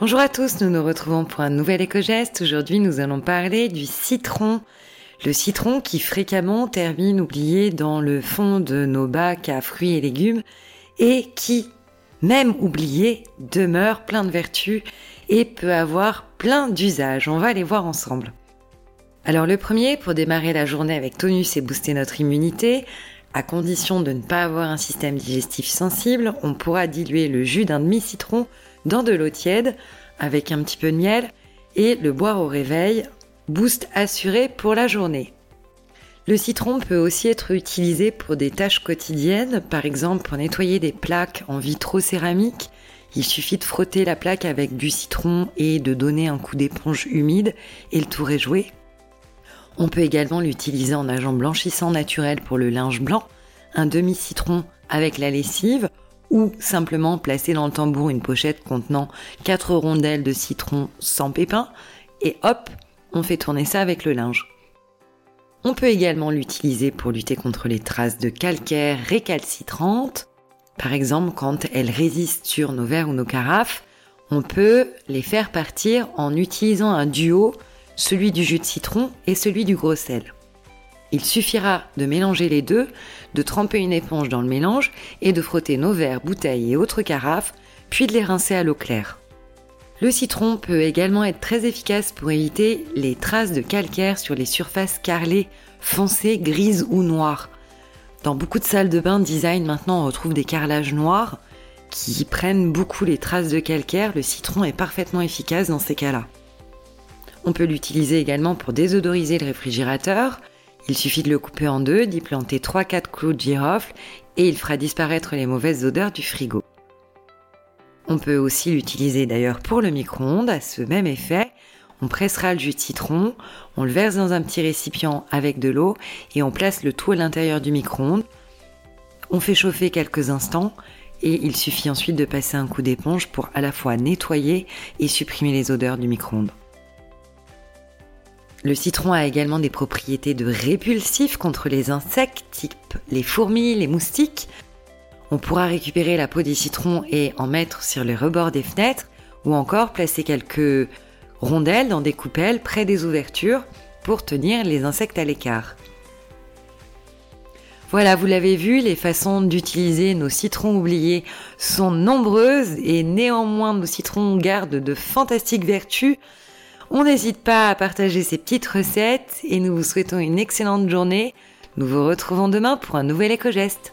Bonjour à tous, nous nous retrouvons pour un nouvel éco-geste. Aujourd'hui, nous allons parler du citron. Le citron qui fréquemment termine oublié dans le fond de nos bacs à fruits et légumes et qui, même oublié, demeure plein de vertus et peut avoir plein d'usages. On va les voir ensemble. Alors le premier, pour démarrer la journée avec tonus et booster notre immunité, à condition de ne pas avoir un système digestif sensible, on pourra diluer le jus d'un demi-citron dans de l'eau tiède avec un petit peu de miel et le boire au réveil, boost assuré pour la journée. Le citron peut aussi être utilisé pour des tâches quotidiennes, par exemple pour nettoyer des plaques en vitrocéramique. Il suffit de frotter la plaque avec du citron et de donner un coup d'éponge humide et le tour est joué. On peut également l'utiliser en agent blanchissant naturel pour le linge blanc, un demi-citron avec la lessive ou simplement placer dans le tambour une pochette contenant 4 rondelles de citron sans pépins et hop, on fait tourner ça avec le linge. On peut également l'utiliser pour lutter contre les traces de calcaire récalcitrantes. Par exemple, quand elles résistent sur nos verres ou nos carafes, on peut les faire partir en utilisant un duo celui du jus de citron et celui du gros sel. Il suffira de mélanger les deux, de tremper une éponge dans le mélange et de frotter nos verres, bouteilles et autres carafes, puis de les rincer à l'eau claire. Le citron peut également être très efficace pour éviter les traces de calcaire sur les surfaces carrelées, foncées, grises ou noires. Dans beaucoup de salles de bain design, maintenant, on retrouve des carrelages noirs qui prennent beaucoup les traces de calcaire. Le citron est parfaitement efficace dans ces cas-là. On peut l'utiliser également pour désodoriser le réfrigérateur. Il suffit de le couper en deux, d'y planter 3-4 clous de girofle et il fera disparaître les mauvaises odeurs du frigo. On peut aussi l'utiliser d'ailleurs pour le micro-ondes à ce même effet. On pressera le jus de citron, on le verse dans un petit récipient avec de l'eau et on place le tout à l'intérieur du micro-ondes. On fait chauffer quelques instants et il suffit ensuite de passer un coup d'éponge pour à la fois nettoyer et supprimer les odeurs du micro-ondes. Le citron a également des propriétés de répulsif contre les insectes, type les fourmis, les moustiques. On pourra récupérer la peau des citrons et en mettre sur les rebords des fenêtres, ou encore placer quelques rondelles dans des coupelles près des ouvertures pour tenir les insectes à l'écart. Voilà, vous l'avez vu, les façons d'utiliser nos citrons oubliés sont nombreuses et néanmoins nos citrons gardent de fantastiques vertus on n'hésite pas à partager ces petites recettes et nous vous souhaitons une excellente journée. Nous vous retrouvons demain pour un nouvel éco-geste.